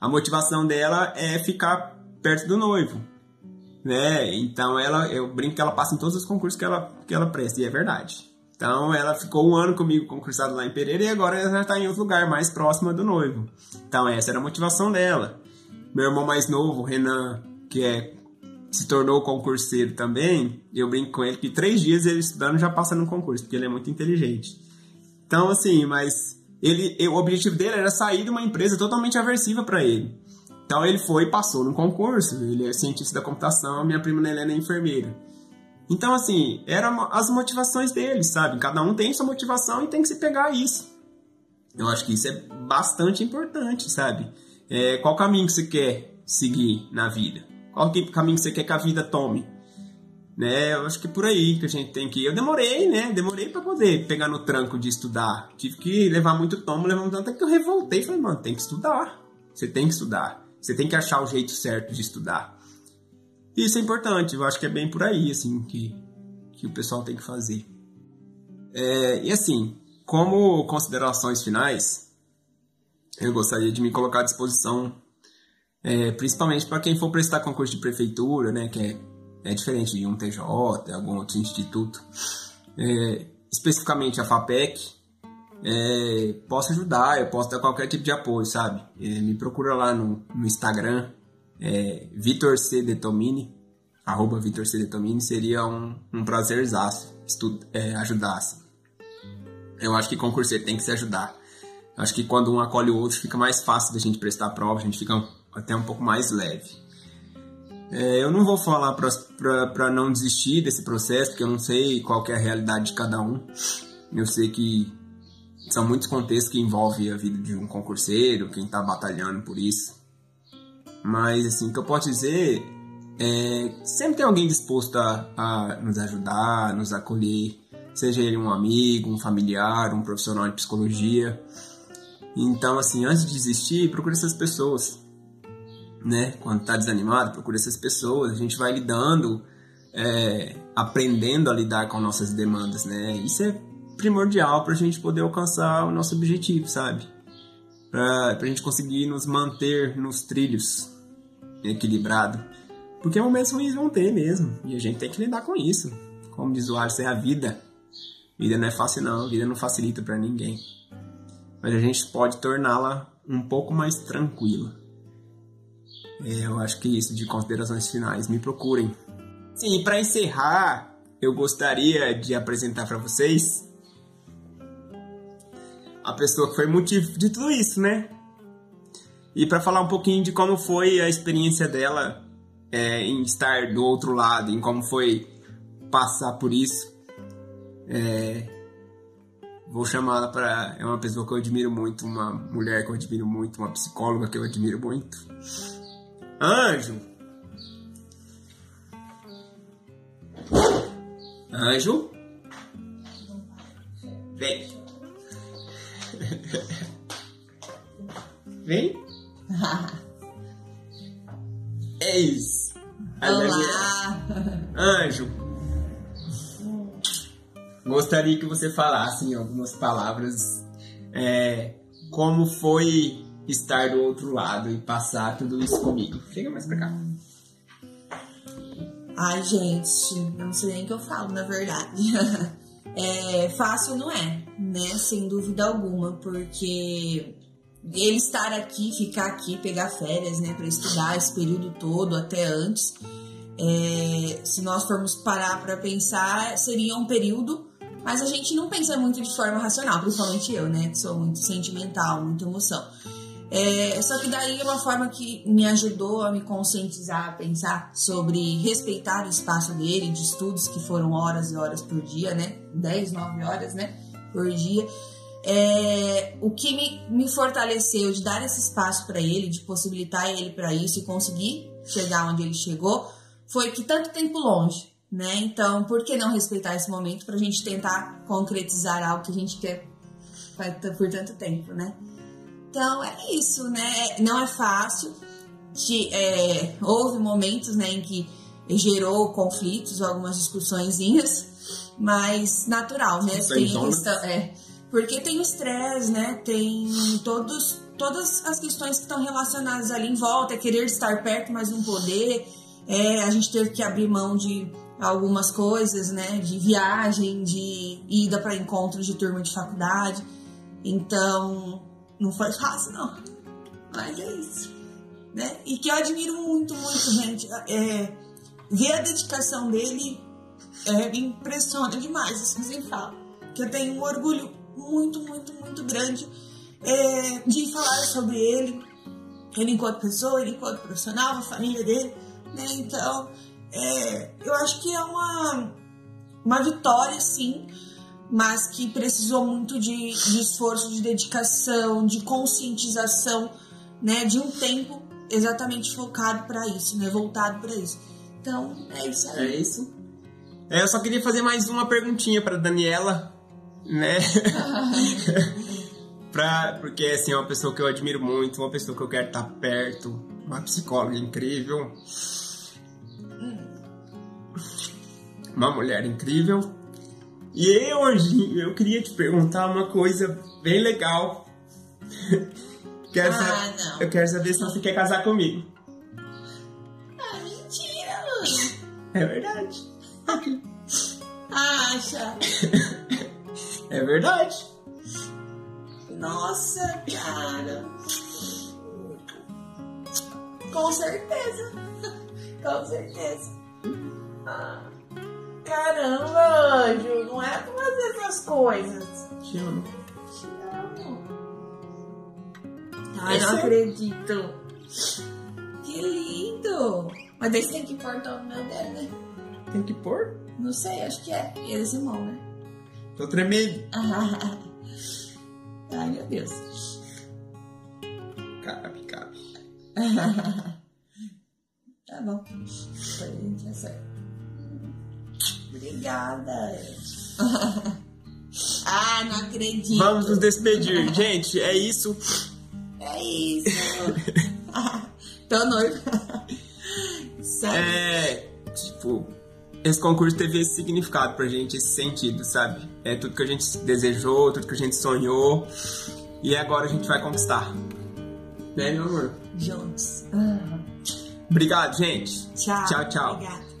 A motivação dela é ficar perto do noivo, né? Então ela, eu brinco que ela passa em todos os concursos que ela, que ela presta, e é verdade. Então ela ficou um ano comigo concursada lá em Pereira e agora ela já está em outro lugar, mais próxima do noivo. Então essa era a motivação dela. Meu irmão mais novo, Renan, que é se tornou concurseiro também, eu brinco com ele que três dias ele estudando já passa no concurso, porque ele é muito inteligente. Então, assim, mas ele, o objetivo dele era sair de uma empresa totalmente aversiva para ele. Então ele foi e passou no concurso. Ele é cientista da computação, minha prima Helena é enfermeira. Então, assim, eram as motivações deles, sabe? Cada um tem sua motivação e tem que se pegar isso. Eu acho que isso é bastante importante, sabe? É, qual caminho que você quer seguir na vida? Qual caminho que você quer que a vida tome? Né? Eu acho que é por aí que a gente tem que ir. Eu demorei, né? Demorei para poder pegar no tranco de estudar. Tive que levar muito tomo, levar muito até que eu revoltei. Falei, mano, tem que estudar. Você tem que estudar. Você tem que achar o jeito certo de estudar. Isso é importante, eu acho que é bem por aí, assim, que, que o pessoal tem que fazer. É, e assim, como considerações finais, eu gostaria de me colocar à disposição, é, principalmente para quem for prestar concurso de prefeitura, né, que é, é diferente de um TJ, algum outro instituto, é, especificamente a FAPEC, é, posso ajudar, eu posso dar qualquer tipo de apoio, sabe? É, me procura lá no, no Instagram, é, Vitor C. Detomini, arroba Vitor C. Detomini, seria um, um prazerzaço é. Assim. Eu acho que concurseiro tem que se ajudar. Acho que quando um acolhe o outro fica mais fácil da gente prestar a prova, a gente fica até um pouco mais leve. É, eu não vou falar para não desistir desse processo, porque eu não sei qual é a realidade de cada um. Eu sei que são muitos contextos que envolvem a vida de um concurseiro, quem está batalhando por isso. Mas, assim, o que eu posso dizer é sempre tem alguém disposto a, a nos ajudar, nos acolher, seja ele um amigo, um familiar, um profissional de psicologia. Então, assim, antes de desistir, procure essas pessoas, né? Quando está desanimado, procure essas pessoas. A gente vai lidando, é, aprendendo a lidar com nossas demandas, né? Isso é primordial para a gente poder alcançar o nosso objetivo, sabe? Para a gente conseguir nos manter nos trilhos equilibrado. Porque momentos ruins vão ter mesmo. E a gente tem que lidar com isso. Como diz o Alisson, é a vida. Vida não é fácil não, vida não facilita para ninguém. Mas a gente pode torná-la um pouco mais tranquila. É, eu acho que isso de considerações finais. Me procurem. Sim, para encerrar, eu gostaria de apresentar para vocês a pessoa que foi motivo de tudo isso, né? E para falar um pouquinho de como foi a experiência dela é, em estar do outro lado, em como foi passar por isso, é, vou chamá-la para. É uma pessoa que eu admiro muito, uma mulher que eu admiro muito, uma psicóloga que eu admiro muito. Anjo! Anjo? Vem! Vem. Eis. Olá. Anjo. Gostaria que você falasse em algumas palavras é, como foi estar do outro lado e passar tudo isso comigo. Chega mais pra cá. Ai, gente, não sei nem o que eu falo, na verdade. É, fácil não é, né? Sem dúvida alguma, porque ele estar aqui, ficar aqui, pegar férias, né, para estudar esse período todo, até antes, é, se nós formos parar para pensar, seria um período, mas a gente não pensa muito de forma racional, principalmente eu, né, que sou muito sentimental, muita emoção. É, só que daí é uma forma que me ajudou a me conscientizar, a pensar sobre respeitar o espaço dele, de estudos que foram horas e horas por dia, né? 10, 9 horas, né? Por dia. É, o que me, me fortaleceu de dar esse espaço para ele, de possibilitar ele para isso e conseguir chegar onde ele chegou, foi que tanto tempo longe, né? Então, por que não respeitar esse momento para a gente tentar concretizar algo que a gente quer por tanto tempo, né? Então é isso, né? Não é fácil. É, houve momentos né, em que gerou conflitos, algumas discussões, mas natural, né? Tem questão, é, Porque tem o estresse, né? Tem todos, todas as questões que estão relacionadas ali em volta, é querer estar perto, mas não poder. É, a gente teve que abrir mão de algumas coisas, né? De viagem, de ida para encontros de turma de faculdade. Então, não foi fácil, não. Mas é isso. Né? E que eu admiro muito, muito, gente. É, ver a dedicação dele é, me impressiona demais, assim sem fala. Que eu tenho um orgulho muito, muito, muito grande é, de falar sobre ele, ele enquanto pessoa, ele enquanto profissional, a família dele, né? Então, é, eu acho que é uma, uma vitória, sim, mas que precisou muito de, de esforço, de dedicação, de conscientização, né? De um tempo exatamente focado para isso, né? Voltado para isso. Então, é isso aí. É isso. É, eu só queria fazer mais uma perguntinha para Daniela, né? pra, porque assim, é uma pessoa que eu admiro muito, uma pessoa que eu quero estar perto, uma psicóloga incrível. Uma mulher incrível. E hoje eu queria te perguntar uma coisa bem legal. quero Ah, não. Eu quero saber se você quer casar comigo. Ah, mentira! É verdade. Acha? É verdade. Nossa, cara. Com certeza. Com certeza. Ah, caramba, Anjo. Não é pra fazer essas coisas. Te amo. Te amo. Ai, não acredito. Que lindo. Mas daí você tem que importar o meu dele, né? Tem que pôr? Não sei, acho que é. E eles irmão, né? Tô tremendo. Ai, meu Deus. Cabe, cabe. Tá bom. Foi tá certo. Obrigada. ah, não acredito. Vamos nos despedir. Gente, é isso. É isso. Tô noivo. Sério. É. Tipo, esse concurso teve esse significado pra gente, esse sentido, sabe? É tudo que a gente desejou, tudo que a gente sonhou. E agora a gente vai conquistar. Né, meu amor? Juntos. Obrigado, gente. Tchau. Tchau, tchau. Obrigada.